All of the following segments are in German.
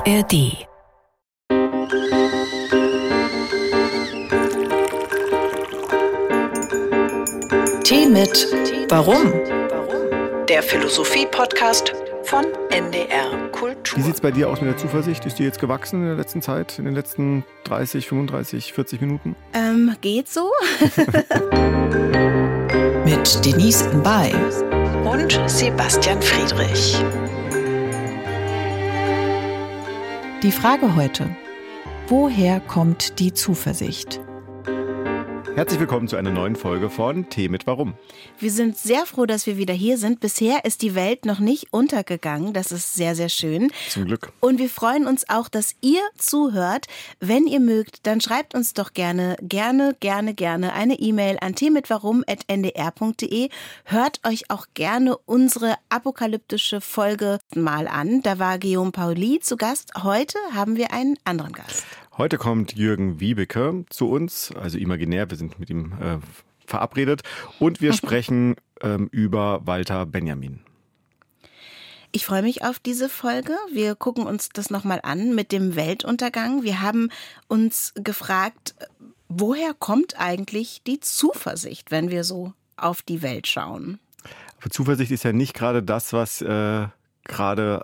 ARD Tee mit Warum? Der Philosophie-Podcast von NDR Kultur. Wie sieht es bei dir aus mit der Zuversicht? Ist die jetzt gewachsen in der letzten Zeit, in den letzten 30, 35, 40 Minuten? Ähm, geht so. mit Denise Mbay und Sebastian Friedrich. Die Frage heute. Woher kommt die Zuversicht? Herzlich willkommen zu einer neuen Folge von Tee mit Warum. Wir sind sehr froh, dass wir wieder hier sind. Bisher ist die Welt noch nicht untergegangen. Das ist sehr, sehr schön. Zum Glück. Und wir freuen uns auch, dass ihr zuhört. Wenn ihr mögt, dann schreibt uns doch gerne, gerne, gerne, gerne eine E-Mail an teemitwarum.ndr.de. Hört euch auch gerne unsere apokalyptische Folge mal an. Da war Guillaume Pauli zu Gast. Heute haben wir einen anderen Gast. Heute kommt Jürgen Wiebeke zu uns, also imaginär, wir sind mit ihm äh, verabredet und wir sprechen ähm, über Walter Benjamin. Ich freue mich auf diese Folge. Wir gucken uns das nochmal an mit dem Weltuntergang. Wir haben uns gefragt, woher kommt eigentlich die Zuversicht, wenn wir so auf die Welt schauen? Aber Zuversicht ist ja nicht gerade das, was äh, gerade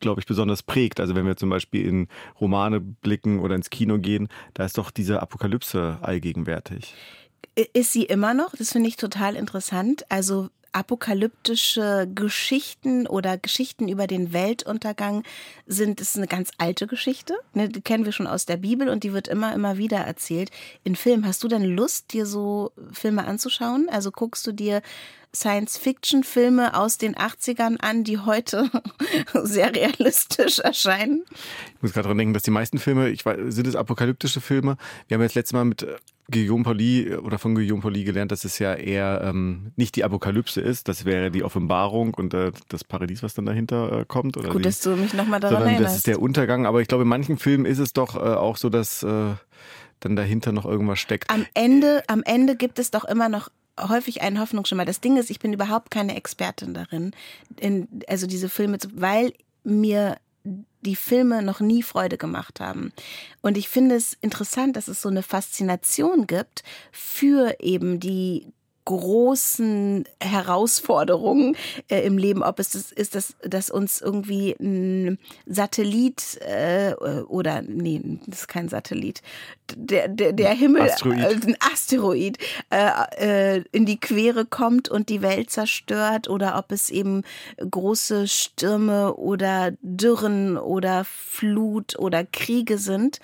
glaube ich, besonders prägt. Also wenn wir zum Beispiel in Romane blicken oder ins Kino gehen, da ist doch diese Apokalypse allgegenwärtig. Ist sie immer noch? Das finde ich total interessant. Also apokalyptische Geschichten oder Geschichten über den Weltuntergang sind, ist eine ganz alte Geschichte. Ne, die kennen wir schon aus der Bibel und die wird immer, immer wieder erzählt. In Film, hast du denn Lust, dir so Filme anzuschauen? Also guckst du dir Science-Fiction-Filme aus den 80ern an, die heute sehr realistisch erscheinen? Ich muss gerade daran denken, dass die meisten Filme, ich weiß, sind es apokalyptische Filme? Wir haben jetzt letztes Mal mit äh, Guillaume Pauli oder von Guillaume Pauli gelernt, dass es ja eher ähm, nicht die Apokalypse ist, das wäre die Offenbarung und äh, das Paradies, was dann dahinter äh, kommt. Oder Gut, die, dass du mich nochmal daran sondern erinnerst. Das ist der Untergang, aber ich glaube, in manchen Filmen ist es doch äh, auch so, dass äh, dann dahinter noch irgendwas steckt. Am Ende, am Ende gibt es doch immer noch häufig einen Hoffnungsschimmer. Das Ding ist, ich bin überhaupt keine Expertin darin, in, also diese Filme zu, weil mir die Filme noch nie Freude gemacht haben. Und ich finde es interessant, dass es so eine Faszination gibt für eben die großen Herausforderungen äh, im Leben, ob es das ist, dass, dass uns irgendwie ein Satellit äh, oder nee, das ist kein Satellit, der, der, der Himmel, Asteroid. Äh, ein Asteroid äh, äh, in die Quere kommt und die Welt zerstört oder ob es eben große Stürme oder Dürren oder Flut oder Kriege sind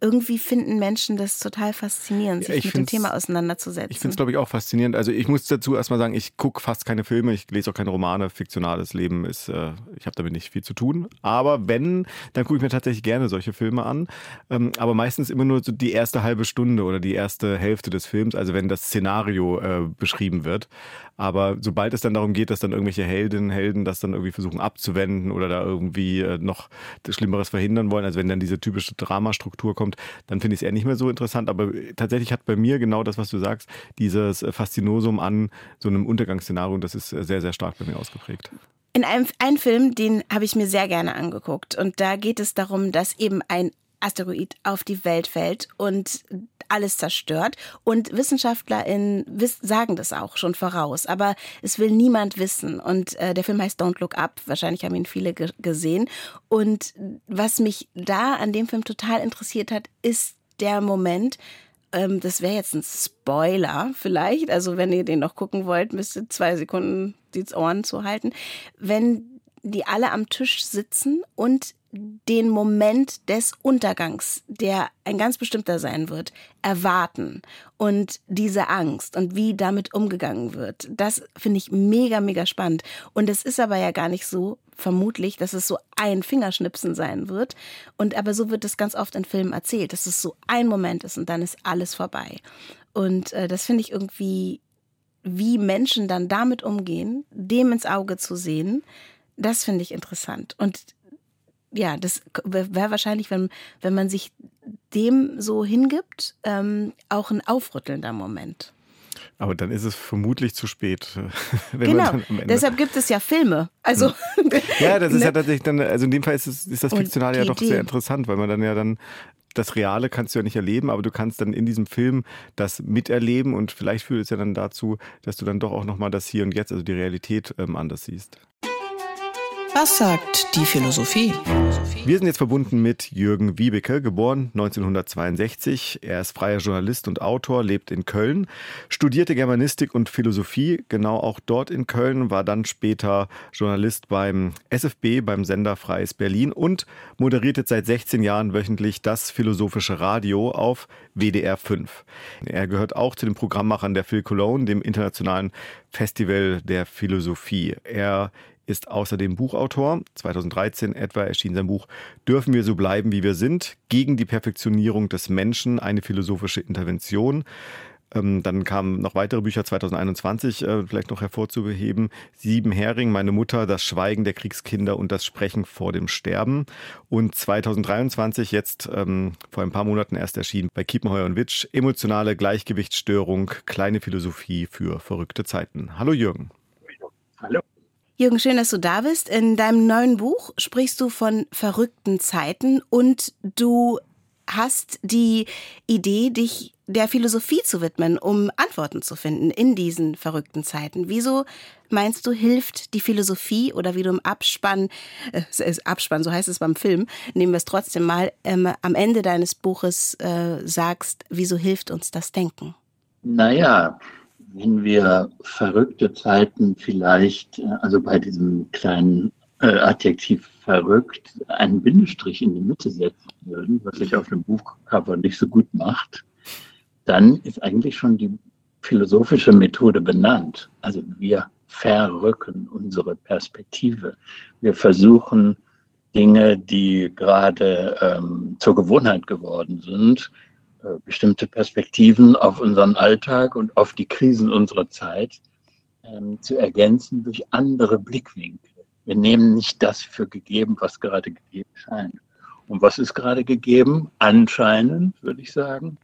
irgendwie finden Menschen das total faszinierend, sich Ja, mit dem Thema auseinanderzusetzen. Ich finde es, glaube ich, auch faszinierend. Also ich muss dazu erstmal sagen, ich gucke fast keine Filme, ich lese auch keine Romane. Fiktionales Leben ist, äh, ich habe damit nicht viel zu tun. Aber wenn, dann gucke ich mir tatsächlich gerne solche Filme an. Ähm, aber meistens immer nur so die erste halbe Stunde oder die erste Hälfte des Films, also wenn das Szenario äh, beschrieben wird. Aber sobald es dann darum geht, dass dann irgendwelche Heldinnen, Helden das dann irgendwie versuchen abzuwenden oder da irgendwie äh, noch Schlimmeres verhindern wollen, also wenn dann diese typische Dramastruktur kommt, dann finde ich es eher nicht mehr so interessant. Aber tatsächlich hat bei mir genau das, was du sagst, dieses Faszinosum an so einem Untergangsszenario, das ist sehr, sehr stark bei mir ausgeprägt. In einem, einem Film, den habe ich mir sehr gerne angeguckt. Und da geht es darum, dass eben ein Asteroid auf die Welt fällt und alles zerstört. Und WissenschaftlerInnen wiss, sagen das auch schon voraus. Aber es will niemand wissen. Und äh, der Film heißt Don't Look Up. Wahrscheinlich haben ihn viele ge gesehen. Und was mich da an dem Film total interessiert hat, ist der Moment, ähm, das wäre jetzt ein Spoiler vielleicht. Also wenn ihr den noch gucken wollt, müsst ihr zwei Sekunden die Ohren zuhalten. Wenn die alle am Tisch sitzen und den Moment des Untergangs, der ein ganz bestimmter sein wird, erwarten und diese Angst und wie damit umgegangen wird. Das finde ich mega, mega spannend. Und es ist aber ja gar nicht so, vermutlich, dass es so ein Fingerschnipsen sein wird. Und aber so wird es ganz oft in Filmen erzählt, dass es so ein Moment ist und dann ist alles vorbei. Und äh, das finde ich irgendwie, wie Menschen dann damit umgehen, dem ins Auge zu sehen, das finde ich interessant. Und ja, das wäre wahrscheinlich, wenn, wenn man sich dem so hingibt, ähm, auch ein aufrüttelnder Moment. Aber dann ist es vermutlich zu spät. genau. Deshalb gibt es ja Filme. Also Ja, das ist ne? ja tatsächlich dann, also in dem Fall ist, es, ist das Fiktionale ja doch sehr interessant, weil man dann ja dann das Reale kannst du ja nicht erleben, aber du kannst dann in diesem Film das miterleben und vielleicht führt es ja dann dazu, dass du dann doch auch nochmal das Hier und Jetzt, also die Realität ähm, anders siehst. Was sagt die Philosophie? Wir sind jetzt verbunden mit Jürgen Wiebeke, geboren 1962. Er ist freier Journalist und Autor, lebt in Köln, studierte Germanistik und Philosophie, genau auch dort in Köln, war dann später Journalist beim SFB, beim Sender Freies Berlin und moderiert jetzt seit 16 Jahren wöchentlich das philosophische Radio auf WDR 5. Er gehört auch zu den Programmmachern der Phil Cologne, dem internationalen Festival der Philosophie. Er ist außerdem Buchautor. 2013 etwa erschien sein Buch Dürfen wir so bleiben, wie wir sind? Gegen die Perfektionierung des Menschen, eine philosophische Intervention. Ähm, dann kamen noch weitere Bücher 2021, äh, vielleicht noch hervorzuheben. Sieben Hering, meine Mutter, das Schweigen der Kriegskinder und das Sprechen vor dem Sterben. Und 2023, jetzt ähm, vor ein paar Monaten erst erschienen bei Kiepenheuer und Witsch, emotionale Gleichgewichtsstörung, kleine Philosophie für verrückte Zeiten. Hallo Jürgen. Hallo. Jürgen, schön, dass du da bist. In deinem neuen Buch sprichst du von verrückten Zeiten und du hast die Idee, dich der Philosophie zu widmen, um Antworten zu finden in diesen verrückten Zeiten. Wieso meinst du, hilft die Philosophie oder wie du im Abspann, äh, Abspann, so heißt es beim Film, nehmen wir es trotzdem mal, ähm, am Ende deines Buches äh, sagst, wieso hilft uns das Denken? Naja, wenn wir verrückte Zeiten vielleicht, äh, also bei diesem kleinen äh, Adjektiv verrückt, einen Bindestrich in die Mitte setzen würden, was sich auf dem Buchcover nicht so gut macht, dann ist eigentlich schon die philosophische Methode benannt. Also wir verrücken unsere Perspektive. Wir versuchen Dinge, die gerade ähm, zur Gewohnheit geworden sind, bestimmte Perspektiven auf unseren Alltag und auf die Krisen unserer Zeit ähm, zu ergänzen durch andere Blickwinkel. Wir nehmen nicht das für gegeben, was gerade gegeben scheint. Und was ist gerade gegeben? Anscheinend, würde ich sagen,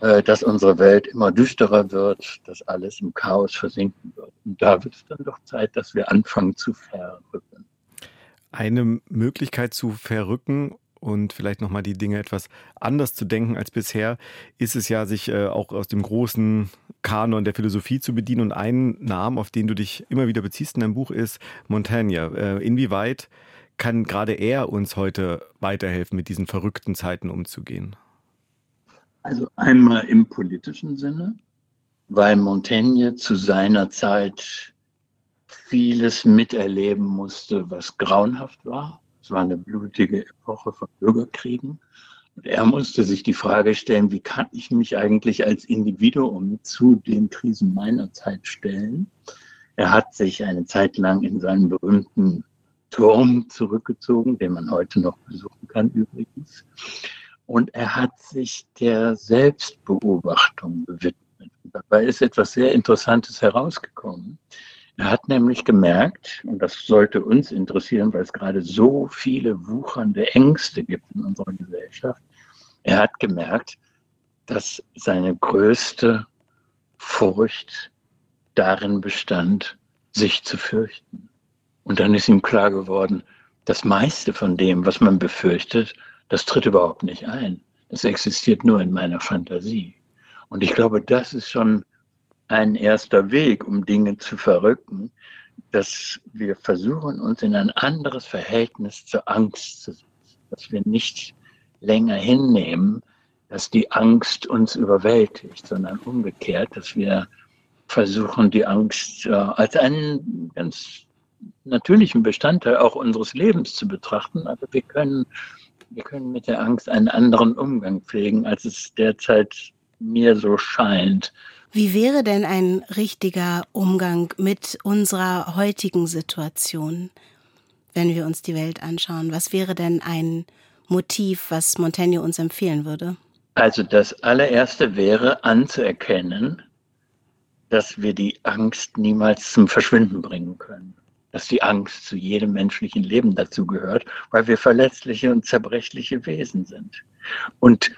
äh, dass unsere Welt immer düsterer wird, dass alles im Chaos versinken wird. Und da wird es dann doch Zeit, dass wir anfangen zu verrücken. Eine Möglichkeit zu verrücken und vielleicht nochmal die Dinge etwas anders zu denken als bisher, ist es ja, sich äh, auch aus dem großen Kanon der Philosophie zu bedienen. Und ein Namen, auf den du dich immer wieder beziehst in deinem Buch, ist Montaigne. Äh, inwieweit kann gerade er uns heute weiterhelfen, mit diesen verrückten Zeiten umzugehen? Also einmal im politischen Sinne, weil Montaigne zu seiner Zeit vieles miterleben musste, was grauenhaft war es war eine blutige Epoche von Bürgerkriegen. Und er musste sich die Frage stellen, wie kann ich mich eigentlich als Individuum zu den Krisen meiner Zeit stellen? Er hat sich eine Zeit lang in seinen berühmten Turm zurückgezogen, den man heute noch besuchen kann übrigens. Und er hat sich der Selbstbeobachtung gewidmet. Dabei ist etwas sehr Interessantes herausgekommen. Er hat nämlich gemerkt, und das sollte uns interessieren, weil es gerade so viele wuchernde Ängste gibt in unserer Gesellschaft, er hat gemerkt, dass seine größte Furcht darin bestand, sich zu fürchten. Und dann ist ihm klar geworden, das meiste von dem, was man befürchtet, das tritt überhaupt nicht ein. Das existiert nur in meiner Fantasie. Und ich glaube, das ist schon ein erster Weg, um Dinge zu verrücken, dass wir versuchen, uns in ein anderes Verhältnis zur Angst zu setzen, dass wir nicht länger hinnehmen, dass die Angst uns überwältigt, sondern umgekehrt, dass wir versuchen, die Angst äh, als einen ganz natürlichen Bestandteil auch unseres Lebens zu betrachten, aber wir können, wir können mit der Angst einen anderen Umgang pflegen, als es derzeit mir so scheint. Wie wäre denn ein richtiger Umgang mit unserer heutigen Situation, wenn wir uns die Welt anschauen? Was wäre denn ein Motiv, was Montaigne uns empfehlen würde? Also das allererste wäre anzuerkennen, dass wir die Angst niemals zum Verschwinden bringen können. Dass die Angst zu jedem menschlichen Leben dazugehört, weil wir verletzliche und zerbrechliche Wesen sind. Und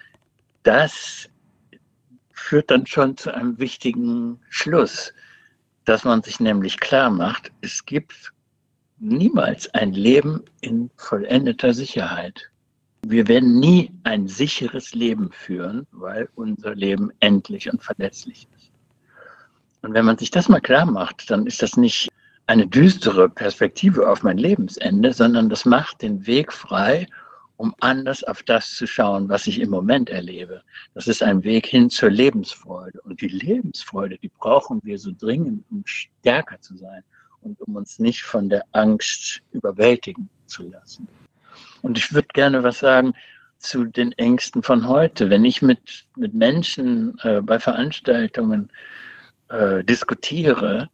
das führt dann schon zu einem wichtigen Schluss, dass man sich nämlich klar macht, es gibt niemals ein Leben in vollendeter Sicherheit. Wir werden nie ein sicheres Leben führen, weil unser Leben endlich und verletzlich ist. Und wenn man sich das mal klar macht, dann ist das nicht eine düstere Perspektive auf mein Lebensende, sondern das macht den Weg frei, um anders auf das zu schauen, was ich im Moment erlebe. Das ist ein Weg hin zur Lebensfreude. Und die Lebensfreude, die brauchen wir so dringend, um stärker zu sein und um uns nicht von der Angst überwältigen zu lassen. Und ich würde gerne was sagen zu den Ängsten von heute. Wenn ich mit, mit Menschen äh, bei Veranstaltungen äh, diskutiere,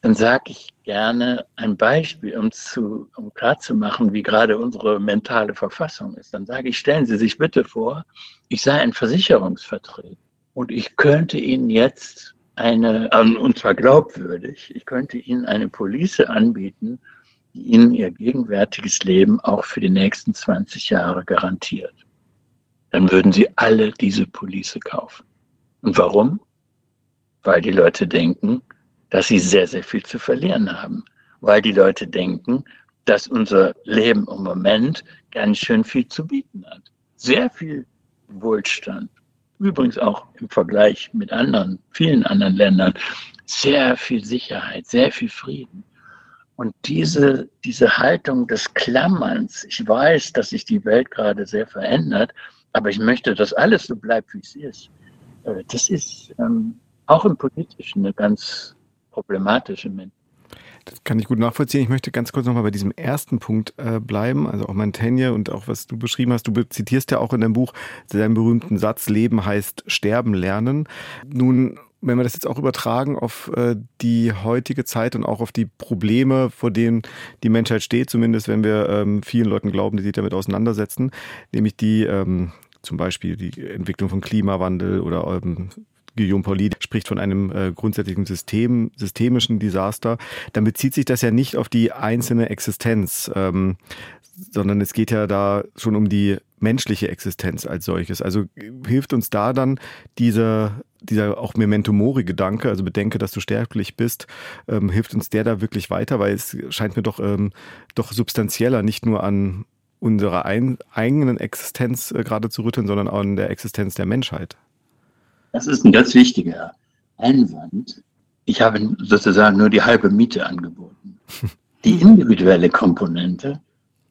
dann sage ich gerne ein Beispiel, um, zu, um klarzumachen, wie gerade unsere mentale Verfassung ist. Dann sage ich, stellen Sie sich bitte vor, ich sei ein Versicherungsvertreter und ich könnte Ihnen jetzt eine, ähm, und zwar glaubwürdig, ich könnte Ihnen eine Police anbieten, die Ihnen Ihr gegenwärtiges Leben auch für die nächsten 20 Jahre garantiert. Dann würden Sie alle diese Police kaufen. Und warum? Weil die Leute denken, dass sie sehr, sehr viel zu verlieren haben, weil die Leute denken, dass unser Leben im Moment ganz schön viel zu bieten hat. Sehr viel Wohlstand. Übrigens auch im Vergleich mit anderen, vielen anderen Ländern. Sehr viel Sicherheit, sehr viel Frieden. Und diese, diese Haltung des Klammerns, ich weiß, dass sich die Welt gerade sehr verändert, aber ich möchte, dass alles so bleibt, wie es ist. Äh, das ist ähm, auch im Politischen eine ganz problematische Menschen. Das kann ich gut nachvollziehen. Ich möchte ganz kurz nochmal bei diesem ersten Punkt äh, bleiben, also auch Mantegna und auch was du beschrieben hast. Du zitierst ja auch in deinem Buch seinen berühmten Satz, Leben heißt sterben lernen. Nun, wenn wir das jetzt auch übertragen auf äh, die heutige Zeit und auch auf die Probleme, vor denen die Menschheit steht, zumindest wenn wir ähm, vielen Leuten glauben, die sich damit auseinandersetzen, nämlich die ähm, zum Beispiel die Entwicklung von Klimawandel oder ähm, Guillaume Pauli spricht von einem äh, grundsätzlichen System, systemischen Desaster, dann bezieht sich das ja nicht auf die einzelne Existenz, ähm, sondern es geht ja da schon um die menschliche Existenz als solches. Also hilft uns da dann dieser, dieser auch Memento Mori-Gedanke, also bedenke, dass du sterblich bist, ähm, hilft uns der da wirklich weiter, weil es scheint mir doch, ähm, doch substanzieller, nicht nur an unserer ein, eigenen Existenz äh, gerade zu rütteln, sondern auch an der Existenz der Menschheit. Das ist ein ganz wichtiger Einwand. Ich habe sozusagen nur die halbe Miete angeboten. Die individuelle Komponente,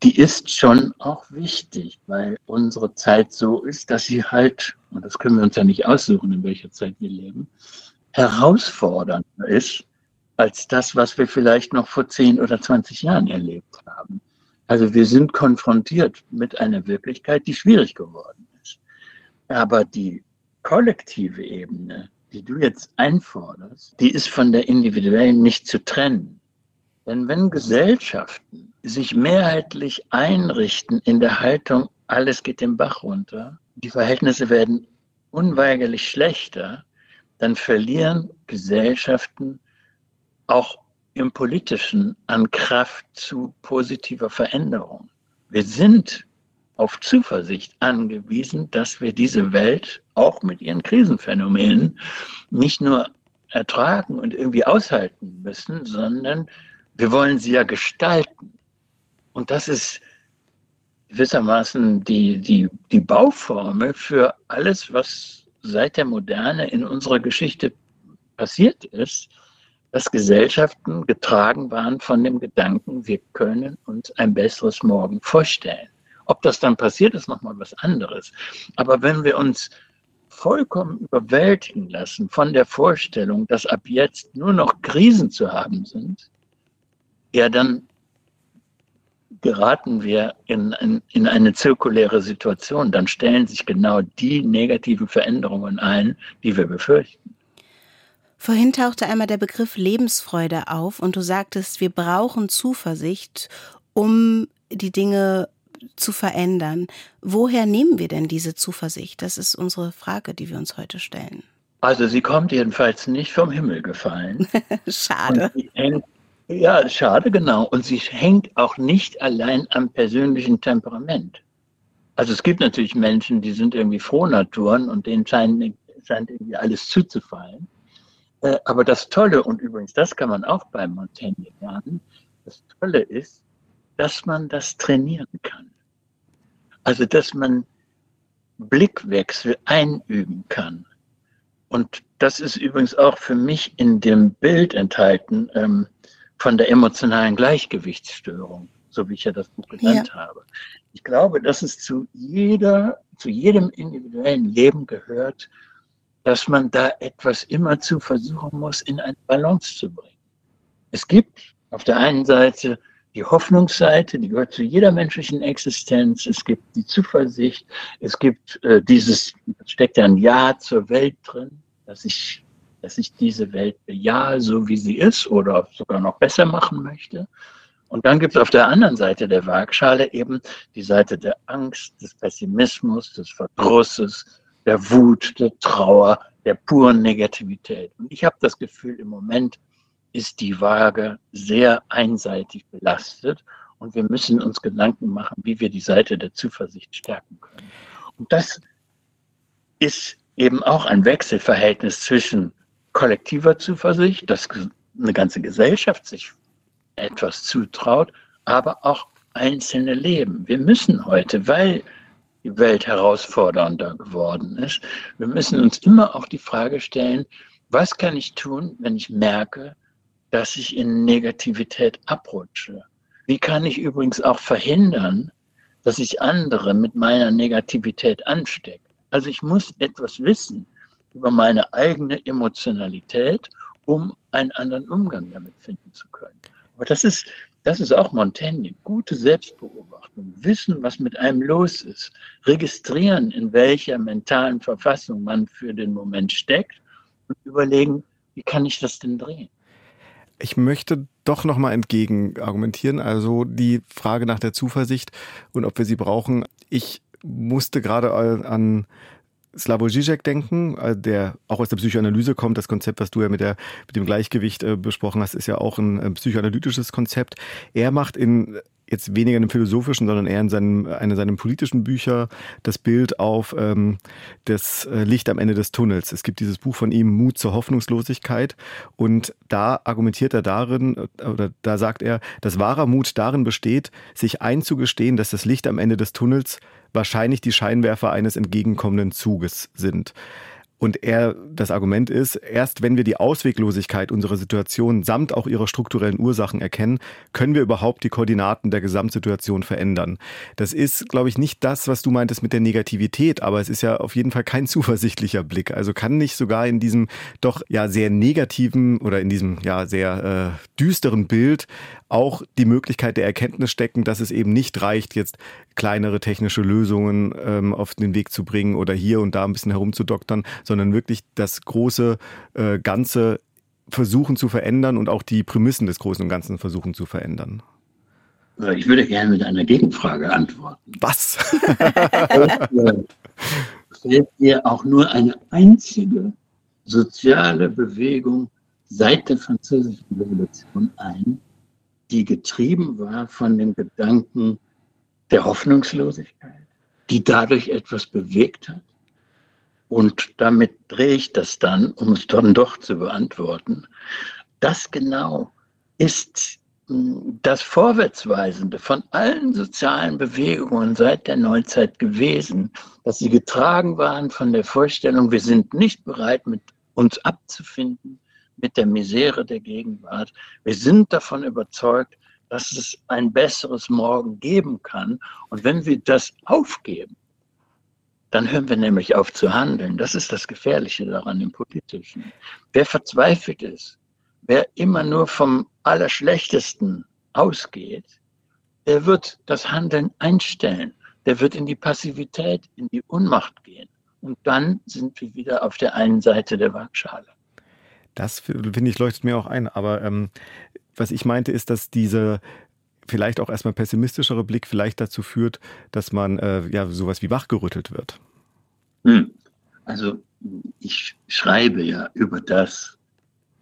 die ist schon auch wichtig, weil unsere Zeit so ist, dass sie halt, und das können wir uns ja nicht aussuchen, in welcher Zeit wir leben, herausfordernder ist als das, was wir vielleicht noch vor 10 oder 20 Jahren erlebt haben. Also wir sind konfrontiert mit einer Wirklichkeit, die schwierig geworden ist. Aber die kollektive Ebene, die du jetzt einforderst, die ist von der individuellen nicht zu trennen. Denn wenn Gesellschaften sich mehrheitlich einrichten in der Haltung, alles geht den Bach runter, die Verhältnisse werden unweigerlich schlechter, dann verlieren Gesellschaften auch im politischen an Kraft zu positiver Veränderung. Wir sind auf Zuversicht angewiesen, dass wir diese Welt auch mit ihren Krisenphänomenen nicht nur ertragen und irgendwie aushalten müssen, sondern wir wollen sie ja gestalten. Und das ist gewissermaßen die, die, die Bauformel für alles, was seit der Moderne in unserer Geschichte passiert ist, dass Gesellschaften getragen waren von dem Gedanken, wir können uns ein besseres Morgen vorstellen. Ob das dann passiert, ist nochmal was anderes. Aber wenn wir uns vollkommen überwältigen lassen von der Vorstellung, dass ab jetzt nur noch Krisen zu haben sind, ja, dann geraten wir in, in, in eine zirkuläre Situation. Dann stellen sich genau die negativen Veränderungen ein, die wir befürchten. Vorhin tauchte einmal der Begriff Lebensfreude auf und du sagtest, wir brauchen Zuversicht, um die Dinge zu verändern. Woher nehmen wir denn diese Zuversicht? Das ist unsere Frage, die wir uns heute stellen. Also sie kommt jedenfalls nicht vom Himmel gefallen. schade. Hängt, ja, schade, genau. Und sie hängt auch nicht allein am persönlichen Temperament. Also es gibt natürlich Menschen, die sind irgendwie Frohnaturen und denen scheint, scheint irgendwie alles zuzufallen. Äh, aber das Tolle, und übrigens das kann man auch bei Montaigne lernen, das Tolle ist, dass man das trainieren kann. Also, dass man Blickwechsel einüben kann. Und das ist übrigens auch für mich in dem Bild enthalten ähm, von der emotionalen Gleichgewichtsstörung, so wie ich ja das Buch genannt ja. habe. Ich glaube, dass es zu jeder, zu jedem individuellen Leben gehört, dass man da etwas immerzu versuchen muss, in eine Balance zu bringen. Es gibt auf der einen Seite die Hoffnungsseite, die gehört zu jeder menschlichen Existenz. Es gibt die Zuversicht. Es gibt äh, dieses, steckt ja ein Ja zur Welt drin, dass ich, dass ich diese Welt bejahe, so wie sie ist oder sogar noch besser machen möchte. Und dann gibt es auf der anderen Seite der Waagschale eben die Seite der Angst, des Pessimismus, des Verdrusses, der Wut, der Trauer, der puren Negativität. Und ich habe das Gefühl, im Moment ist die Waage sehr einseitig belastet und wir müssen uns Gedanken machen, wie wir die Seite der Zuversicht stärken können. Und das ist eben auch ein Wechselverhältnis zwischen kollektiver Zuversicht, dass eine ganze Gesellschaft sich etwas zutraut, aber auch einzelne Leben. Wir müssen heute, weil die Welt herausfordernder geworden ist, wir müssen uns immer auch die Frage stellen, was kann ich tun, wenn ich merke, dass ich in Negativität abrutsche? Wie kann ich übrigens auch verhindern, dass ich andere mit meiner Negativität anstecke? Also ich muss etwas wissen über meine eigene Emotionalität, um einen anderen Umgang damit finden zu können. Aber das ist, das ist auch Montaigne. Gute Selbstbeobachtung, wissen, was mit einem los ist, registrieren, in welcher mentalen Verfassung man für den Moment steckt und überlegen, wie kann ich das denn drehen? Ich möchte doch nochmal entgegen argumentieren. Also die Frage nach der Zuversicht und ob wir sie brauchen. Ich musste gerade an Slavoj Žižek denken, äh, der auch aus der Psychoanalyse kommt. Das Konzept, was du ja mit, der, mit dem Gleichgewicht äh, besprochen hast, ist ja auch ein, psychoanalytisches Konzept. Er macht in jetzt weniger in einem philosophischen, sondern eher in seinem, einer seiner politischen Bücher das Bild auf ähm, das äh, Licht am Ende des Tunnels. Es gibt dieses Buch von ihm, Mut zur Hoffnungslosigkeit. Und da argumentiert er darin, oder da sagt er, dass wahrer Mut darin besteht, sich einzugestehen, dass das Licht am Ende des Tunnels wahrscheinlich die Scheinwerfer eines entgegenkommenden Zuges sind. Und er, das Argument ist, erst wenn wir die Ausweglosigkeit unserer Situation samt auch ihrer strukturellen Ursachen erkennen, können wir überhaupt die Koordinaten der Gesamtsituation verändern. Das ist, glaube ich, nicht das, was du meintest mit der Negativität, aber es ist ja auf jeden Fall kein zuversichtlicher Blick. Also kann nicht sogar in diesem doch ja sehr negativen oder in diesem ja sehr äh, düsteren Bild auch die Möglichkeit der Erkenntnis stecken, dass es eben nicht reicht, jetzt kleinere technische Lösungen ähm, auf den Weg zu bringen oder hier und da ein bisschen herumzudoktern, sondern wirklich das große äh, Ganze versuchen zu verändern und auch die Prämissen des Großen und Ganzen versuchen zu verändern. Ich würde gerne mit einer Gegenfrage antworten. Was? Fällt dir auch nur eine einzige soziale Bewegung seit der Französischen Revolution ein, die getrieben war von dem Gedanken der Hoffnungslosigkeit, die dadurch etwas bewegt hat. Und damit drehe ich das dann, um es dann doch zu beantworten. Das genau ist hm, das Vorwärtsweisende von allen sozialen Bewegungen seit der Neuzeit gewesen, dass sie getragen waren von der Vorstellung, wir sind nicht bereit, mit uns abzufinden, mit der Misere der Gegenwart. Wir sind davon überzeugt, dass es ein besseres Morgen geben kann. Und wenn wir das aufgeben, dann hören wir nämlich auf zu handeln. Das ist das Gefährliche daran im Politischen. Wer verzweifelt ist, wer immer nur vom Allerschlechtesten ausgeht, der wird das Handeln einstellen. Der wird in die Passivität, in die Unmacht gehen. Und dann sind wir wieder auf der einen Seite der Waagschale. Das finde ich leuchtet mir auch ein. Aber ähm, was ich meinte, ist, dass diese vielleicht auch erstmal pessimistischere Blick vielleicht dazu führt, dass man äh, ja sowas wie wachgerüttelt wird. Hm. Also ich schreibe ja über das,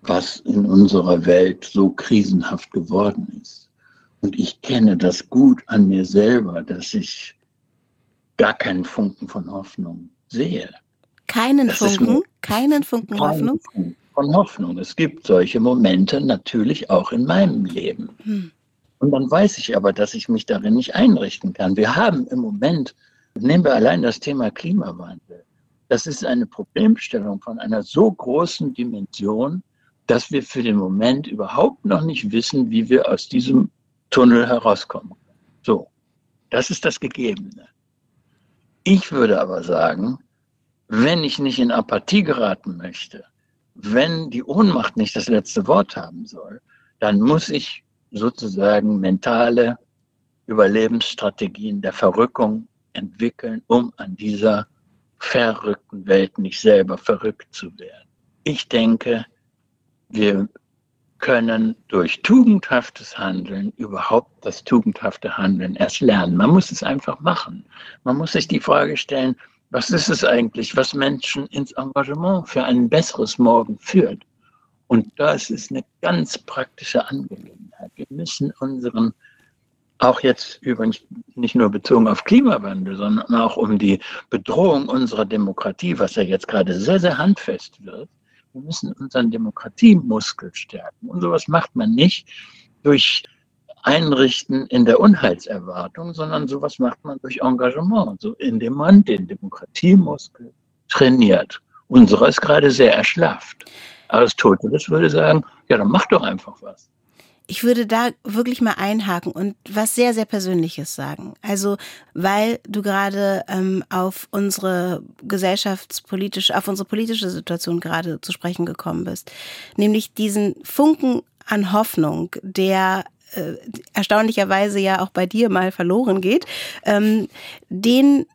was in unserer Welt so krisenhaft geworden ist. Und ich kenne das gut an mir selber, dass ich gar keinen Funken von Hoffnung sehe. Keinen das Funken? Keinen Funken Hoffnung? Funken von Hoffnung. Es gibt solche Momente natürlich auch in meinem Leben. Hm. Und dann weiß ich aber, dass ich mich darin nicht einrichten kann. Wir haben im Moment, nehmen wir allein das Thema Klimawandel, das ist eine Problemstellung von einer so großen Dimension, dass wir für den Moment überhaupt noch nicht wissen, wie wir aus diesem Tunnel herauskommen. So, das ist das Gegebene. Ich würde aber sagen, wenn ich nicht in Apathie geraten möchte, wenn die Ohnmacht nicht das letzte Wort haben soll, dann muss ich sozusagen mentale Überlebensstrategien der Verrückung entwickeln, um an dieser verrückten Welt nicht selber verrückt zu werden. Ich denke, wir können durch tugendhaftes Handeln überhaupt das tugendhafte Handeln erst lernen. Man muss es einfach machen. Man muss sich die Frage stellen, was ist es eigentlich, was Menschen ins Engagement für ein besseres Morgen führt? Und das ist eine ganz praktische Angelegenheit. Wir müssen unseren, auch jetzt übrigens nicht nur bezogen auf Klimawandel, sondern auch um die Bedrohung unserer Demokratie, was ja jetzt gerade sehr, sehr handfest wird, wir müssen unseren Demokratiemuskel stärken. Und sowas macht man nicht durch Einrichten in der Unheilserwartung, sondern sowas macht man durch Engagement, so indem man den Demokratiemuskel trainiert. Unserer ist gerade sehr erschlafft. Aristoteles würde sagen, ja, dann mach doch einfach was. Ich würde da wirklich mal einhaken und was sehr, sehr Persönliches sagen. Also, weil du gerade ähm, auf unsere gesellschaftspolitische, auf unsere politische Situation gerade zu sprechen gekommen bist. Nämlich diesen Funken an Hoffnung, der äh, erstaunlicherweise ja auch bei dir mal verloren geht, ähm, den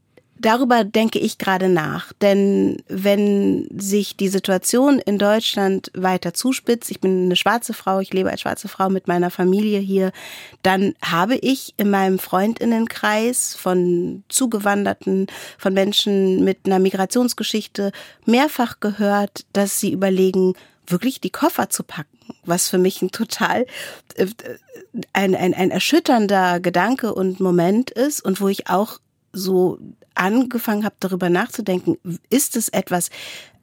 darüber denke ich gerade nach. Denn wenn sich die Situation in Deutschland weiter zuspitzt, ich bin eine schwarze Frau, ich lebe als schwarze Frau mit meiner Familie hier, dann habe ich in meinem Freundinnenkreis von Zugewanderten, von Menschen mit einer Migrationsgeschichte mehrfach gehört, dass sie überlegen, wirklich die Koffer zu packen, was für mich ein total äh, ein, ein, ein erschütternder Gedanke und Moment ist und wo ich auch so angefangen habe, darüber nachzudenken, ist es etwas,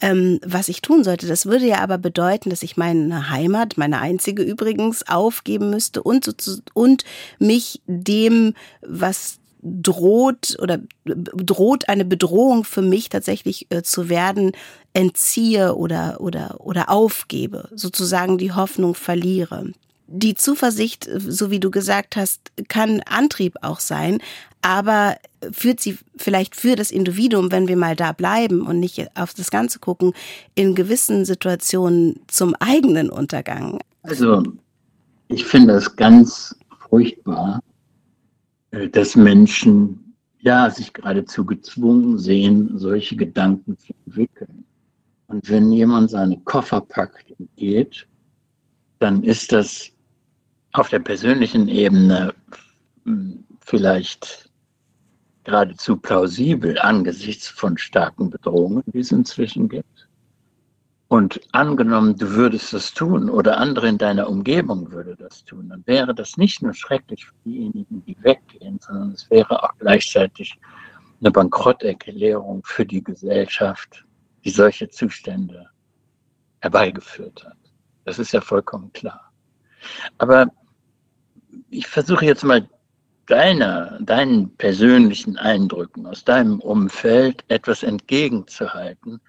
ähm, was ich tun sollte? Das würde ja aber bedeuten, dass ich meine Heimat, meine einzige übrigens, aufgeben müsste und, und mich dem, was droht oder droht eine Bedrohung für mich tatsächlich äh, zu werden, entziehe oder, oder, oder aufgebe, sozusagen die Hoffnung verliere die Zuversicht, so wie du gesagt hast, kann Antrieb auch sein, aber führt sie vielleicht für das Individuum, wenn wir mal da bleiben und nicht auf das Ganze gucken, in gewissen Situationen zum eigenen Untergang? Also, ich finde es ganz furchtbar, äh, dass Menschen ja sich geradezu gezwungen sehen, solche Gedanken zu entwickeln. Und wenn jemand seine Koffer packt und geht, dann ist das auf der persönlichen Ebene hm, vielleicht geradezu plausibel angesichts von starken Bedrohungen, die es inzwischen gibt. Und angenommen, du würdest das tun oder andere in deiner Umgebung würde das tun, dann wäre das nicht nur schrecklich für diejenigen, die weggehen, sondern es wäre auch gleichzeitig eine Bankrotterklärung für die Gesellschaft, die solche Zustände herbeigeführt hat. Das ist ja vollkommen klar. Aber ich versuche jetzt mal deiner, deinen persönlichen Eindrücken aus deinem Umfeld etwas entgegenzuhalten,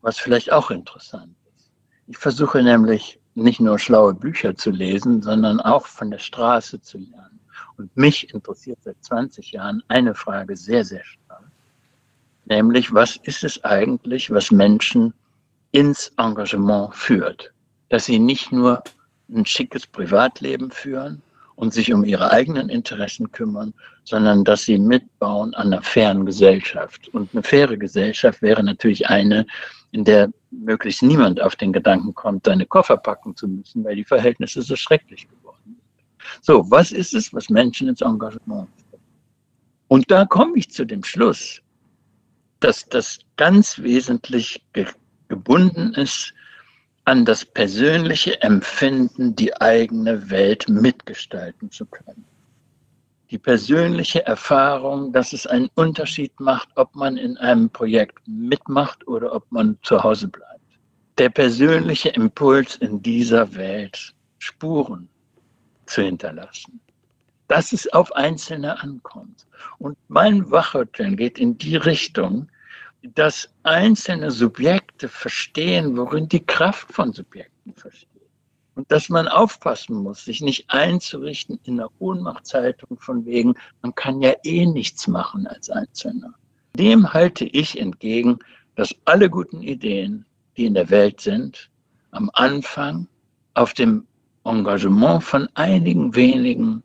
was vielleicht auch interessant ist. Ich versuche nämlich nicht nur schlaue Bücher zu lesen, sondern auch von der Straße zu lernen. Und mich interessiert seit 20 Jahren eine Frage sehr, sehr stark. Nämlich, was ist es eigentlich, was Menschen ins Engagement führt? Dass sie nicht nur ein schickes Privatleben führen, und sich um ihre eigenen Interessen kümmern, sondern dass sie mitbauen an einer fairen Gesellschaft. Und eine faire Gesellschaft wäre natürlich eine, in der möglichst niemand auf den Gedanken kommt, seine Koffer packen zu müssen, weil die Verhältnisse so schrecklich geworden sind. So, was ist es, was Menschen ins Engagement führt? Und da komme ich zu dem Schluss, dass das ganz wesentlich ge gebunden ist an das persönliche Empfinden, die eigene Welt mitgestalten zu können. Die persönliche Erfahrung, dass es einen Unterschied macht, ob man in einem Projekt mitmacht oder ob man zu Hause bleibt. Der persönliche Impuls in dieser Welt, Spuren zu hinterlassen. dass es auf Einzelne ankommt. Und mein Wachrütteln geht in die Richtung, dass einzelne Subjekte verstehen, worin die Kraft von Subjekten versteht. Und dass man aufpassen muss, sich nicht einzurichten in einer Ohnmachtshaltung von wegen, man kann ja eh nichts machen als Einzelner. Dem halte ich entgegen, dass alle guten Ideen, die in der Welt sind, am Anfang auf dem Engagement von einigen wenigen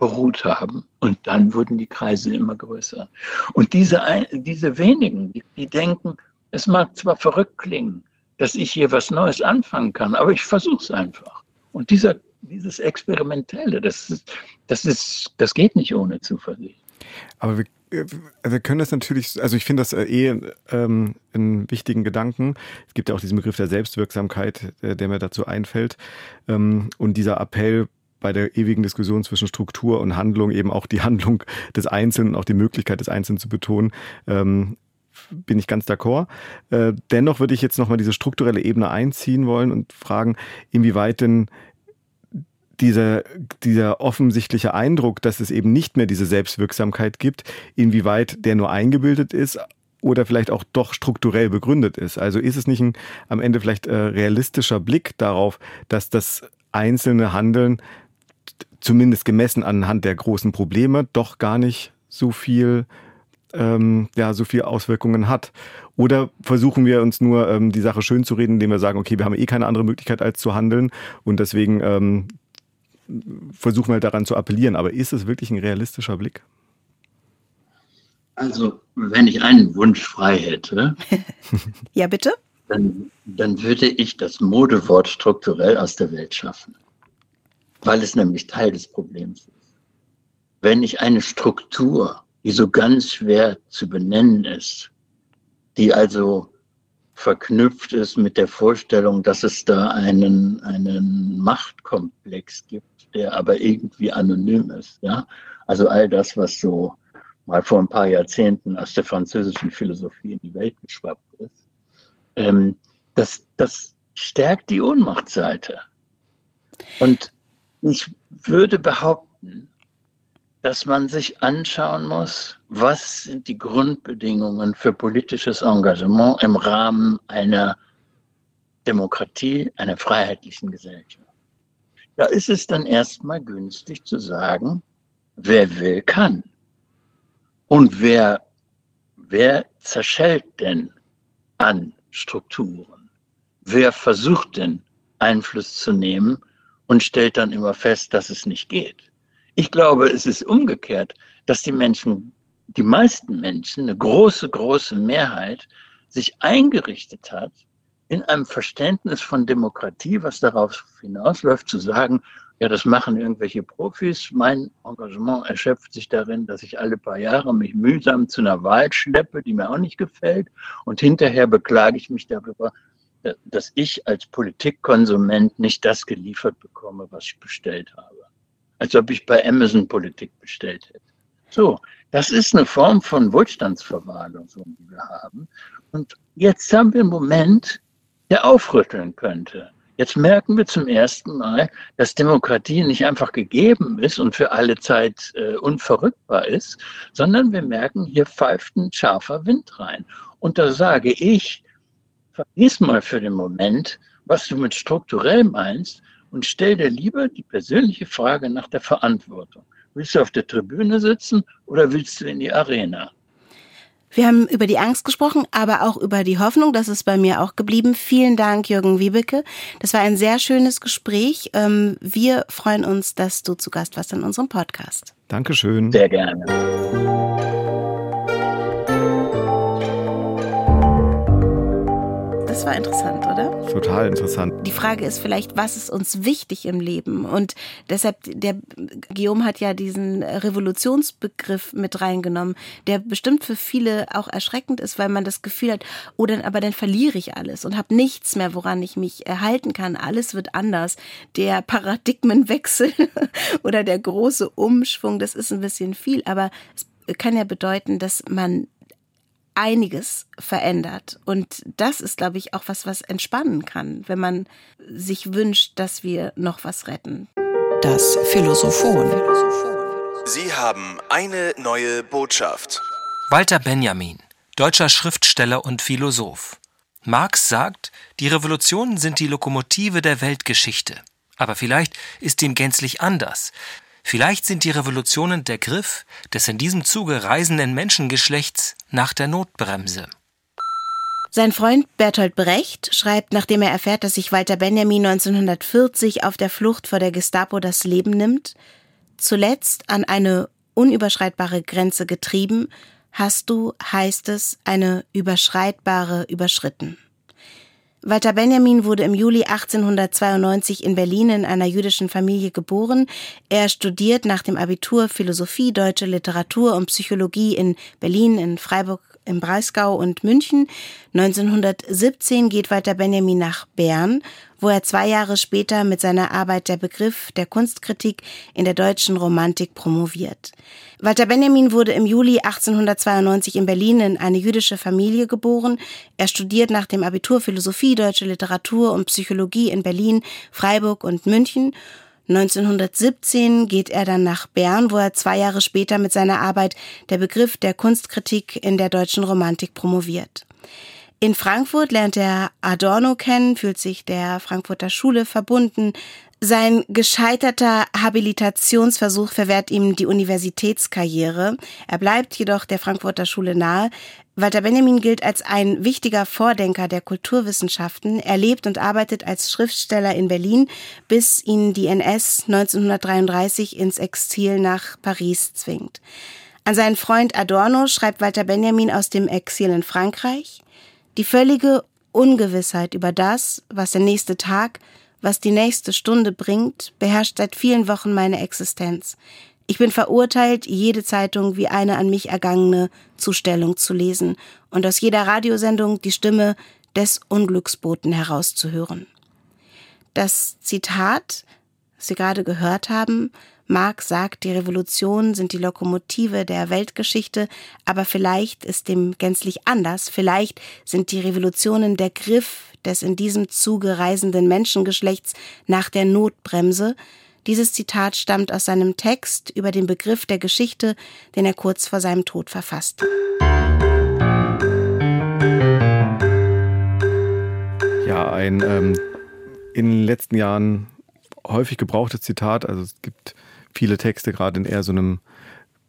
beruht haben. Und dann wurden die Kreise immer größer. Und diese, diese wenigen, die, die denken, es mag zwar verrückt klingen, dass ich hier was Neues anfangen kann, aber ich versuche es einfach. Und dieser, dieses Experimentelle, das, ist, das, ist, das geht nicht ohne Zuversicht. Aber wir, äh, wir können das natürlich, also ich finde das äh, eh ähm, einen wichtigen Gedanken. Es gibt ja auch diesen Begriff der Selbstwirksamkeit, der, der mir dazu einfällt. Ähm, und dieser Appell, bei der ewigen Diskussion zwischen Struktur und Handlung eben auch die Handlung des Einzelnen, auch die Möglichkeit des Einzelnen zu betonen, ähm, bin ich ganz d'accord. Äh, dennoch würde ich jetzt nochmal diese strukturelle Ebene einziehen wollen und fragen, inwieweit denn dieser, dieser offensichtliche Eindruck, dass es eben nicht mehr diese Selbstwirksamkeit gibt, inwieweit der nur eingebildet ist oder vielleicht auch doch strukturell begründet ist. Also ist es nicht ein am Ende vielleicht äh, realistischer Blick darauf, dass das einzelne Handeln zumindest gemessen anhand der großen Probleme, doch gar nicht so viel, ähm, ja, so viel Auswirkungen hat. Oder versuchen wir uns nur ähm, die Sache schön zu reden, indem wir sagen, okay, wir haben eh keine andere Möglichkeit als zu handeln und deswegen ähm, versuchen wir halt daran zu appellieren. Aber ist es wirklich ein realistischer Blick? Also, wenn ich einen Wunsch frei hätte. ja, bitte? Dann, dann würde ich das Modewort strukturell aus der Welt schaffen weil es nämlich Teil des Problems ist. Wenn ich eine Struktur, die so ganz schwer zu benennen ist, die also verknüpft ist mit der Vorstellung, dass es da einen, einen Machtkomplex gibt, der aber irgendwie anonym ist. Ja? Also all das, was so mal vor ein paar Jahrzehnten aus der französischen Philosophie in die Welt geschwappt ist, ähm, das, das stärkt die Ohnmachtsseite. Und ich würde behaupten, dass man sich anschauen muss, was sind die Grundbedingungen für politisches Engagement im Rahmen einer Demokratie, einer freiheitlichen Gesellschaft. Da ist es dann erstmal günstig zu sagen, wer will, kann. Und wer, wer zerschellt denn an Strukturen? Wer versucht denn Einfluss zu nehmen und stellt dann immer fest, dass es nicht geht. Ich glaube, es ist umgekehrt, dass die Menschen, die meisten Menschen, eine große, große Mehrheit, sich eingerichtet hat in einem Verständnis von Demokratie, was darauf hinausläuft, zu sagen, ja, das machen irgendwelche Profis. Mein Engagement erschöpft sich darin, dass ich alle paar Jahre mich mühsam zu einer Wahl schleppe, die mir auch nicht gefällt. Und hinterher beklage ich mich darüber, dass ich als Politikkonsument nicht das geliefert bekomme, was ich bestellt habe. Als ob ich bei Amazon Politik bestellt hätte. So, das ist eine Form von Wohlstandsverwahrlosung, die wir haben. Und jetzt haben wir einen Moment, der aufrütteln könnte. Jetzt merken wir zum ersten Mal, dass Demokratie nicht einfach gegeben ist und für alle Zeit äh, unverrückbar ist, sondern wir merken, hier pfeift ein scharfer Wind rein. Und da sage ich, vergiss mal für den Moment, was du mit strukturell meinst und stell dir lieber die persönliche Frage nach der Verantwortung. Willst du auf der Tribüne sitzen oder willst du in die Arena? Wir haben über die Angst gesprochen, aber auch über die Hoffnung. Das ist bei mir auch geblieben. Vielen Dank, Jürgen Wiebeke. Das war ein sehr schönes Gespräch. Ähm, wir freuen uns, dass du zu Gast warst in unserem Podcast. Dankeschön. Sehr gerne. Das war interessant, oder? Total interessant. Die Frage ist vielleicht, was ist uns wichtig im Leben? Und deshalb, der Guillaume hat ja diesen Revolutionsbegriff mit reingenommen, der bestimmt für viele auch erschreckend ist, weil man das Gefühl hat, oh, dann, aber dann verliere ich alles und habe nichts mehr, woran ich mich erhalten kann. Alles wird anders. Der Paradigmenwechsel oder der große Umschwung, das ist ein bisschen viel, aber es kann ja bedeuten, dass man einiges verändert. Und das ist, glaube ich, auch was, was entspannen kann, wenn man sich wünscht, dass wir noch was retten. Das Philosophon. Sie haben eine neue Botschaft. Walter Benjamin, deutscher Schriftsteller und Philosoph. Marx sagt, die Revolutionen sind die Lokomotive der Weltgeschichte. Aber vielleicht ist dem gänzlich anders. Vielleicht sind die Revolutionen der Griff des in diesem Zuge reisenden Menschengeschlechts nach der Notbremse. Sein Freund Bertolt Brecht schreibt, nachdem er erfährt, dass sich Walter Benjamin 1940 auf der Flucht vor der Gestapo das Leben nimmt, zuletzt an eine unüberschreitbare Grenze getrieben, hast du, heißt es, eine überschreitbare überschritten. Walter Benjamin wurde im Juli 1892 in Berlin in einer jüdischen Familie geboren. Er studiert nach dem Abitur Philosophie, deutsche Literatur und Psychologie in Berlin, in Freiburg im Breisgau und München. 1917 geht Walter Benjamin nach Bern, wo er zwei Jahre später mit seiner Arbeit Der Begriff der Kunstkritik in der deutschen Romantik promoviert. Walter Benjamin wurde im Juli 1892 in Berlin in eine jüdische Familie geboren. Er studiert nach dem Abitur Philosophie, deutsche Literatur und Psychologie in Berlin, Freiburg und München 1917 geht er dann nach Bern, wo er zwei Jahre später mit seiner Arbeit Der Begriff der Kunstkritik in der deutschen Romantik promoviert. In Frankfurt lernt er Adorno kennen, fühlt sich der Frankfurter Schule verbunden. Sein gescheiterter Habilitationsversuch verwehrt ihm die Universitätskarriere. Er bleibt jedoch der Frankfurter Schule nahe. Walter Benjamin gilt als ein wichtiger Vordenker der Kulturwissenschaften. Er lebt und arbeitet als Schriftsteller in Berlin, bis ihn die NS 1933 ins Exil nach Paris zwingt. An seinen Freund Adorno schreibt Walter Benjamin aus dem Exil in Frankreich. Die völlige Ungewissheit über das, was der nächste Tag, was die nächste Stunde bringt, beherrscht seit vielen Wochen meine Existenz. Ich bin verurteilt, jede Zeitung wie eine an mich ergangene Zustellung zu lesen und aus jeder Radiosendung die Stimme des Unglücksboten herauszuhören. Das Zitat, das Sie gerade gehört haben, Marx sagt, die Revolutionen sind die Lokomotive der Weltgeschichte, aber vielleicht ist dem gänzlich anders. Vielleicht sind die Revolutionen der Griff des in diesem Zuge reisenden Menschengeschlechts nach der Notbremse, dieses Zitat stammt aus seinem Text über den Begriff der Geschichte, den er kurz vor seinem Tod verfasst. Ja, ein ähm, in den letzten Jahren häufig gebrauchtes Zitat. Also es gibt viele Texte, gerade in eher so einem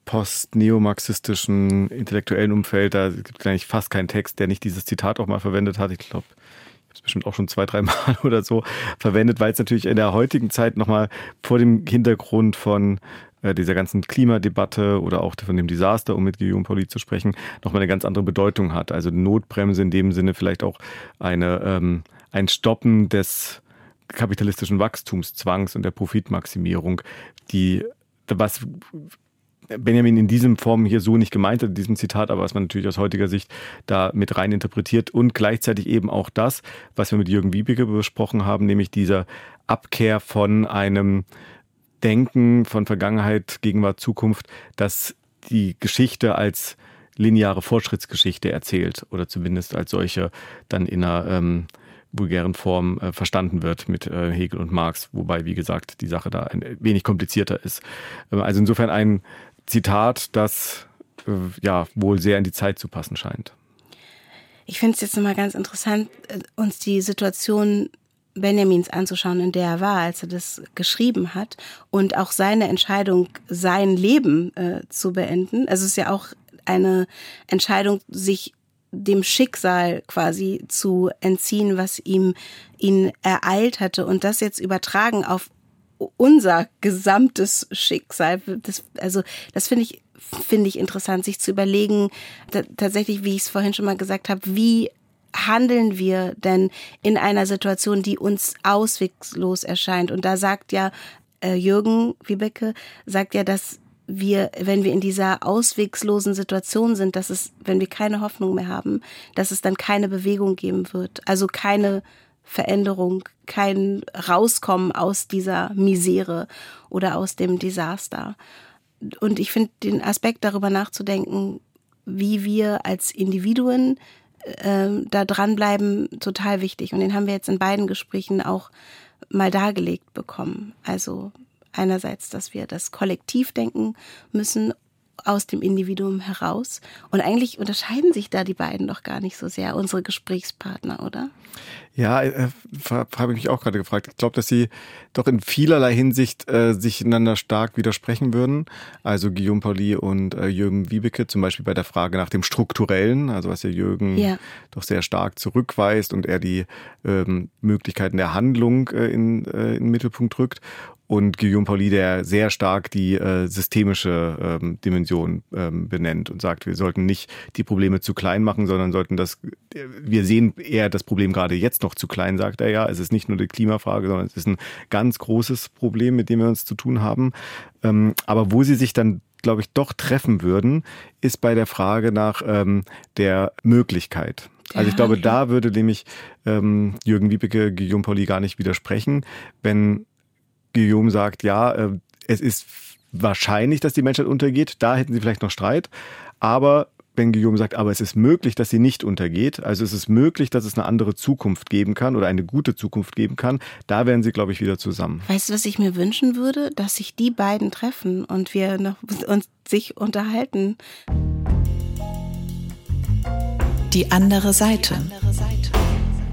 post-neomarxistischen intellektuellen Umfeld. Da gibt es eigentlich fast keinen Text, der nicht dieses Zitat auch mal verwendet hat. Ich glaube, habe es bestimmt auch schon zwei, drei Mal oder so verwendet, weil es natürlich in der heutigen Zeit nochmal vor dem Hintergrund von äh, dieser ganzen Klimadebatte oder auch von dem Desaster, um mit Guillaume Pauli zu sprechen, nochmal eine ganz andere Bedeutung hat. Also Notbremse in dem Sinne vielleicht auch eine, ähm, ein Stoppen des kapitalistischen Wachstumszwangs und der Profitmaximierung, die was Benjamin in diesem Form hier so nicht gemeint hat, in diesem Zitat, aber was man natürlich aus heutiger Sicht da mit rein interpretiert. Und gleichzeitig eben auch das, was wir mit Jürgen Wiebeke besprochen haben, nämlich dieser Abkehr von einem Denken von Vergangenheit, Gegenwart, Zukunft, dass die Geschichte als lineare Fortschrittsgeschichte erzählt oder zumindest als solche dann in einer ähm, vulgären Form äh, verstanden wird mit äh, Hegel und Marx, wobei, wie gesagt, die Sache da ein wenig komplizierter ist. Ähm, also insofern ein Zitat, das äh, ja wohl sehr in die Zeit zu passen scheint. Ich finde es jetzt nochmal ganz interessant, äh, uns die Situation Benjamins anzuschauen, in der er war, als er das geschrieben hat und auch seine Entscheidung, sein Leben äh, zu beenden. Also es ist ja auch eine Entscheidung, sich dem Schicksal quasi zu entziehen, was ihm ihn ereilt hatte und das jetzt übertragen auf unser gesamtes Schicksal. Das, also das finde ich finde ich interessant, sich zu überlegen, tatsächlich, wie ich es vorhin schon mal gesagt habe, wie handeln wir denn in einer Situation, die uns ausweglos erscheint? Und da sagt ja äh, Jürgen Wiebecke, sagt ja, dass wir, wenn wir in dieser auswegslosen Situation sind, dass es, wenn wir keine Hoffnung mehr haben, dass es dann keine Bewegung geben wird. Also keine Veränderung, kein Rauskommen aus dieser Misere oder aus dem Desaster. Und ich finde den Aspekt darüber nachzudenken, wie wir als Individuen äh, da dranbleiben, total wichtig. Und den haben wir jetzt in beiden Gesprächen auch mal dargelegt bekommen. Also Einerseits, dass wir das Kollektiv denken müssen aus dem Individuum heraus. Und eigentlich unterscheiden sich da die beiden doch gar nicht so sehr, unsere Gesprächspartner, oder? Ja, äh, habe ich mich auch gerade gefragt. Ich glaube, dass sie doch in vielerlei Hinsicht äh, sich einander stark widersprechen würden. Also Guillaume Pauli und äh, Jürgen Wiebeke, zum Beispiel bei der Frage nach dem Strukturellen, also was ja Jürgen ja. doch sehr stark zurückweist und er die ähm, Möglichkeiten der Handlung äh, in, äh, in den Mittelpunkt rückt und Guillaume Pauli, der sehr stark die äh, systemische ähm, Dimension ähm, benennt und sagt, wir sollten nicht die Probleme zu klein machen, sondern sollten das, wir sehen eher das Problem gerade jetzt noch zu klein, sagt er ja. Es ist nicht nur die Klimafrage, sondern es ist ein ganz großes Problem, mit dem wir uns zu tun haben. Ähm, aber wo sie sich dann glaube ich, doch treffen würden, ist bei der Frage nach ähm, der Möglichkeit. Also ich glaube, da würde nämlich ähm, Jürgen Wiebeke Guillaume Pauli gar nicht widersprechen, wenn Guillaume sagt, ja, äh, es ist wahrscheinlich, dass die Menschheit untergeht. Da hätten sie vielleicht noch Streit. Aber wenn Guillaume sagt, aber es ist möglich, dass sie nicht untergeht, also es ist möglich, dass es eine andere Zukunft geben kann oder eine gute Zukunft geben kann, da wären sie, glaube ich, wieder zusammen. Weißt du, was ich mir wünschen würde? Dass sich die beiden treffen und wir noch uns sich unterhalten. Die andere Seite. Die andere Seite.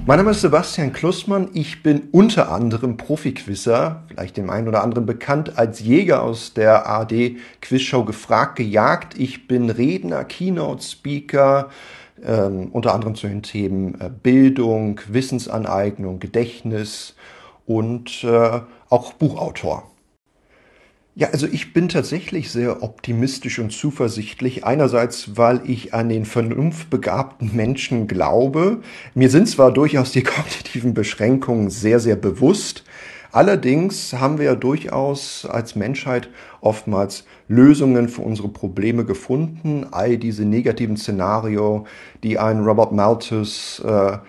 Mein Name ist Sebastian Klussmann. Ich bin unter anderem Profiquizzer, vielleicht dem einen oder anderen bekannt als Jäger aus der ARD Quizshow gefragt, gejagt. Ich bin Redner, Keynote Speaker, ähm, unter anderem zu den Themen äh, Bildung, Wissensaneignung, Gedächtnis und äh, auch Buchautor. Ja, also ich bin tatsächlich sehr optimistisch und zuversichtlich. Einerseits, weil ich an den vernunftbegabten Menschen glaube. Mir sind zwar durchaus die kognitiven Beschränkungen sehr, sehr bewusst. Allerdings haben wir ja durchaus als Menschheit oftmals Lösungen für unsere Probleme gefunden. All diese negativen Szenario, die ein Robert Malthus äh,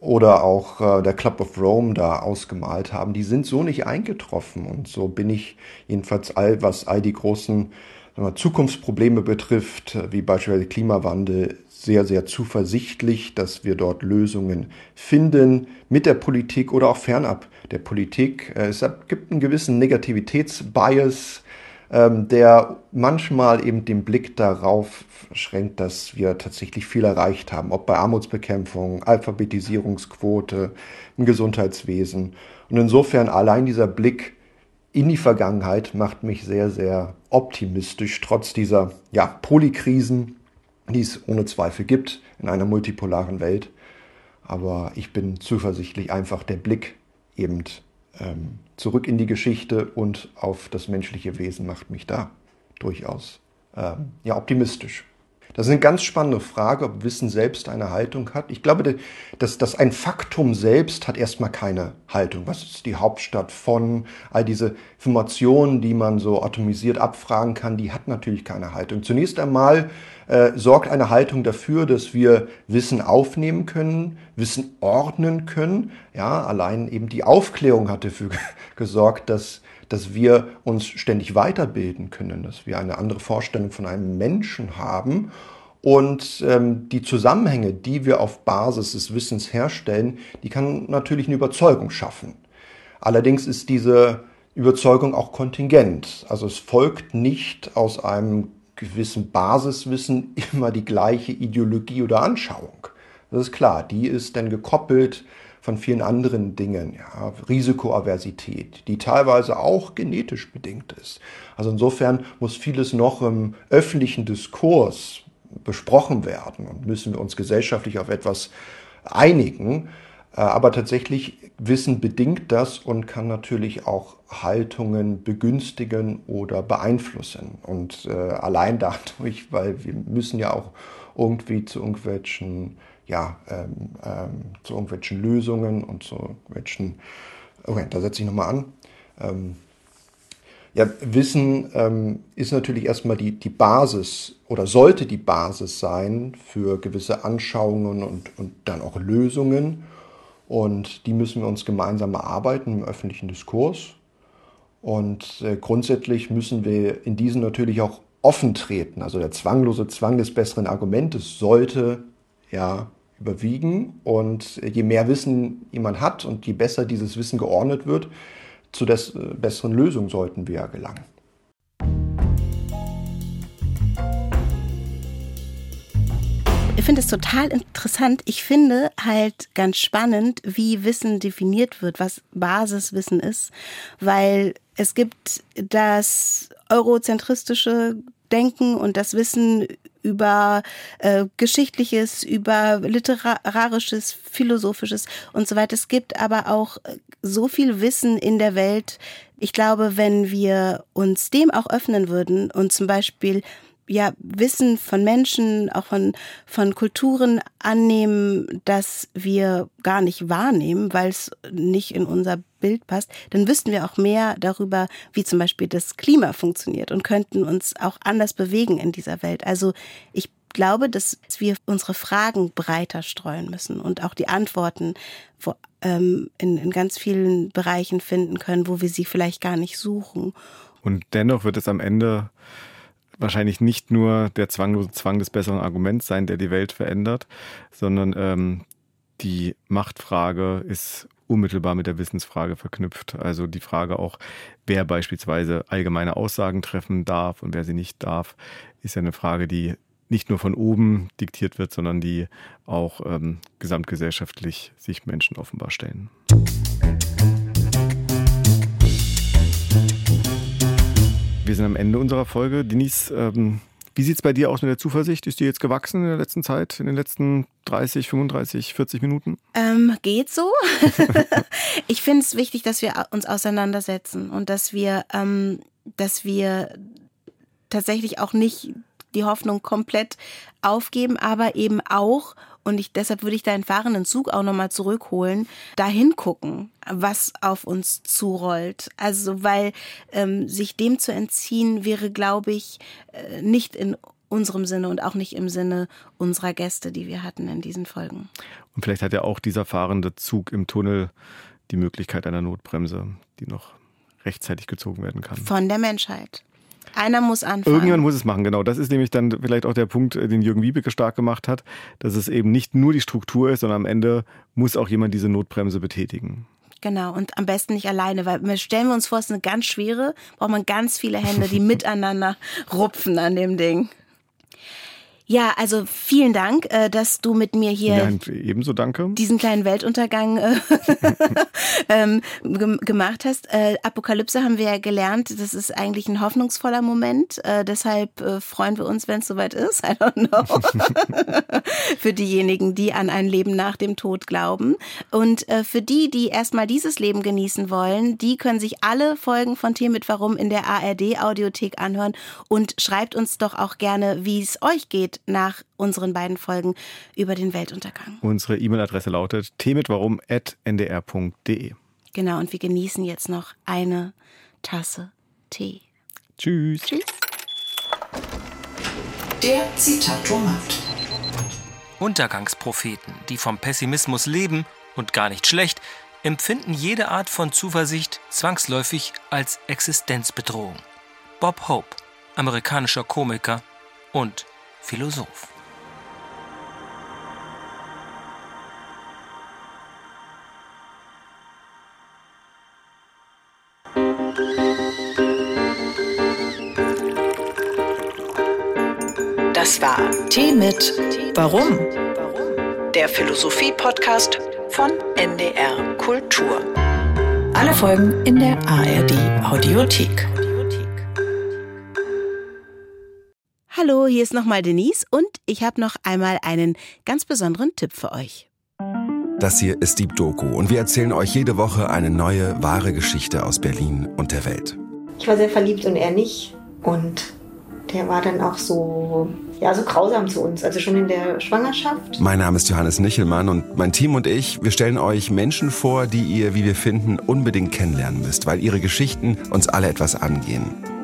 oder auch äh, der Club of Rome da ausgemalt haben, die sind so nicht eingetroffen. Und so bin ich jedenfalls all, was all die großen wir, Zukunftsprobleme betrifft, wie beispielsweise Klimawandel, sehr, sehr zuversichtlich, dass wir dort Lösungen finden mit der Politik oder auch fernab der Politik. Äh, es gibt einen gewissen Negativitätsbias, ähm, der manchmal eben den Blick darauf schränkt, dass wir tatsächlich viel erreicht haben, ob bei Armutsbekämpfung, Alphabetisierungsquote, im Gesundheitswesen. Und insofern allein dieser Blick in die Vergangenheit macht mich sehr, sehr optimistisch, trotz dieser ja, Polykrisen, die es ohne Zweifel gibt in einer multipolaren Welt. Aber ich bin zuversichtlich, einfach der Blick eben ähm, zurück in die Geschichte und auf das menschliche Wesen macht mich da durchaus ähm, ja, optimistisch. Das ist eine ganz spannende Frage, ob Wissen selbst eine Haltung hat. Ich glaube, dass, dass ein Faktum selbst hat erstmal keine Haltung. Was ist die Hauptstadt von? All diese Informationen, die man so atomisiert abfragen kann, die hat natürlich keine Haltung. Zunächst einmal äh, sorgt eine Haltung dafür, dass wir Wissen aufnehmen können, Wissen ordnen können. Ja, allein eben die Aufklärung hat dafür gesorgt, dass dass wir uns ständig weiterbilden können, dass wir eine andere Vorstellung von einem Menschen haben und ähm, die Zusammenhänge, die wir auf Basis des Wissens herstellen, die kann natürlich eine Überzeugung schaffen. Allerdings ist diese Überzeugung auch kontingent. Also es folgt nicht aus einem gewissen Basiswissen immer die gleiche Ideologie oder Anschauung. Das ist klar, die ist dann gekoppelt von vielen anderen Dingen, ja, Risikoaversität, die teilweise auch genetisch bedingt ist. Also insofern muss vieles noch im öffentlichen Diskurs besprochen werden und müssen wir uns gesellschaftlich auf etwas einigen. Äh, aber tatsächlich Wissen bedingt das und kann natürlich auch Haltungen begünstigen oder beeinflussen. Und äh, allein dadurch, weil wir müssen ja auch irgendwie zu irgendwelchen ja, ähm, ähm, zu irgendwelchen Lösungen und zu irgendwelchen, okay, da setze ich nochmal an. Ähm, ja, Wissen ähm, ist natürlich erstmal die, die Basis oder sollte die Basis sein für gewisse Anschauungen und, und dann auch Lösungen. Und die müssen wir uns gemeinsam erarbeiten im öffentlichen Diskurs. Und äh, grundsätzlich müssen wir in diesen natürlich auch offen treten. Also der zwanglose Zwang des besseren Argumentes sollte ja überwiegen. Und je mehr Wissen jemand hat und je besser dieses Wissen geordnet wird, zu des äh, besseren Lösungen sollten wir gelangen. Ich finde es total interessant. Ich finde halt ganz spannend, wie Wissen definiert wird, was Basiswissen ist, weil es gibt das eurozentristische Denken und das Wissen über äh, Geschichtliches, über Literarisches, Philosophisches und so weiter. Es gibt aber auch äh, so viel Wissen in der Welt. Ich glaube, wenn wir uns dem auch öffnen würden und zum Beispiel ja, Wissen von Menschen, auch von, von Kulturen annehmen, das wir gar nicht wahrnehmen, weil es nicht in unser Bild passt, dann wüssten wir auch mehr darüber, wie zum Beispiel das Klima funktioniert und könnten uns auch anders bewegen in dieser Welt. Also ich glaube, dass wir unsere Fragen breiter streuen müssen und auch die Antworten wo, ähm, in, in ganz vielen Bereichen finden können, wo wir sie vielleicht gar nicht suchen. Und dennoch wird es am Ende wahrscheinlich nicht nur der Zwang, Zwang des besseren Arguments sein, der die Welt verändert, sondern ähm, die Machtfrage ist unmittelbar mit der Wissensfrage verknüpft. Also die Frage auch, wer beispielsweise allgemeine Aussagen treffen darf und wer sie nicht darf, ist ja eine Frage, die nicht nur von oben diktiert wird, sondern die auch ähm, gesamtgesellschaftlich sich Menschen offenbar stellen. Wir sind am Ende unserer Folge. Denise, ähm, wie sieht es bei dir aus mit der Zuversicht? Ist die jetzt gewachsen in der letzten Zeit, in den letzten 30, 35, 40 Minuten? Ähm, geht so. ich finde es wichtig, dass wir uns auseinandersetzen und dass wir, ähm, dass wir tatsächlich auch nicht die Hoffnung komplett aufgeben, aber eben auch und ich, deshalb würde ich deinen fahrenden Zug auch nochmal zurückholen, dahin gucken, was auf uns zurollt. Also, weil ähm, sich dem zu entziehen wäre, glaube ich, äh, nicht in unserem Sinne und auch nicht im Sinne unserer Gäste, die wir hatten in diesen Folgen. Und vielleicht hat ja auch dieser fahrende Zug im Tunnel die Möglichkeit einer Notbremse, die noch rechtzeitig gezogen werden kann. Von der Menschheit. Einer muss anfangen. Irgendjemand muss es machen, genau. Das ist nämlich dann vielleicht auch der Punkt, äh, den Jürgen Wiebeke stark gemacht hat, dass es eben nicht nur die Struktur ist, sondern am Ende muss auch jemand diese Notbremse betätigen. Genau, und am besten nicht alleine, weil stellen wir uns vor, es ist eine ganz schwere, braucht man ganz viele Hände, die miteinander rupfen an dem Ding. Ja, also vielen Dank, äh, dass du mit mir hier ja, ebenso danke. diesen kleinen Weltuntergang äh, ähm, gemacht hast. Äh, Apokalypse haben wir ja gelernt, das ist eigentlich ein hoffnungsvoller Moment. deshalb freuen wir uns, wenn es soweit ist. I don't know. für diejenigen, die an ein Leben nach dem Tod glauben. Und für die, die erstmal dieses Leben genießen wollen, die können sich alle Folgen von Tee mit Warum in der ARD Audiothek anhören und schreibt uns doch auch gerne, wie es euch geht nach unseren beiden Folgen über den Weltuntergang. Unsere E-Mail-Adresse lautet tmitwarum.ndr.de. Genau, und wir genießen jetzt noch eine Tasse Tee. Tschüss. Tschüss. Der Zitatomat. Untergangspropheten, die vom Pessimismus leben und gar nicht schlecht, empfinden jede Art von Zuversicht zwangsläufig als Existenzbedrohung. Bob Hope, amerikanischer Komiker und Philosoph. Das war Tee mit Warum? Der Philosophie-Podcast von NDR Kultur. Alle Folgen in der ARD Audiothek. Hallo, hier ist nochmal Denise und ich habe noch einmal einen ganz besonderen Tipp für euch. Das hier ist Deep Doku und wir erzählen euch jede Woche eine neue, wahre Geschichte aus Berlin und der Welt. Ich war sehr verliebt und er nicht. Und der war dann auch so, ja, so grausam zu uns, also schon in der Schwangerschaft. Mein Name ist Johannes Nichelmann und mein Team und ich, wir stellen euch Menschen vor, die ihr, wie wir finden, unbedingt kennenlernen müsst, weil ihre Geschichten uns alle etwas angehen.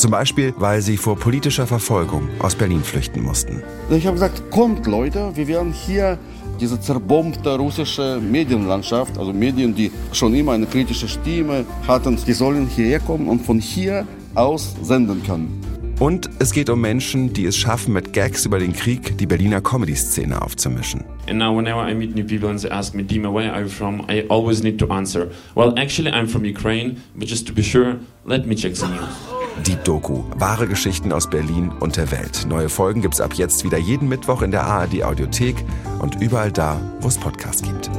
Zum Beispiel, weil sie vor politischer Verfolgung aus Berlin flüchten mussten. Ich habe gesagt, kommt Leute, wir werden hier diese zerbombte russische Medienlandschaft, also Medien, die schon immer eine kritische Stimme hatten, die sollen hierher kommen und von hier aus senden können. Und es geht um Menschen, die es schaffen, mit Gags über den Krieg die Berliner Comedy-Szene aufzumischen. And now whenever I meet new people and they ask me, Dima, where are you from? I always need to answer, well, actually I'm from Ukraine, but just to be sure, let me check the news. Deep Doku, wahre Geschichten aus Berlin und der Welt. Neue Folgen gibt's ab jetzt wieder jeden Mittwoch in der ARD Audiothek und überall da, wo es Podcasts gibt.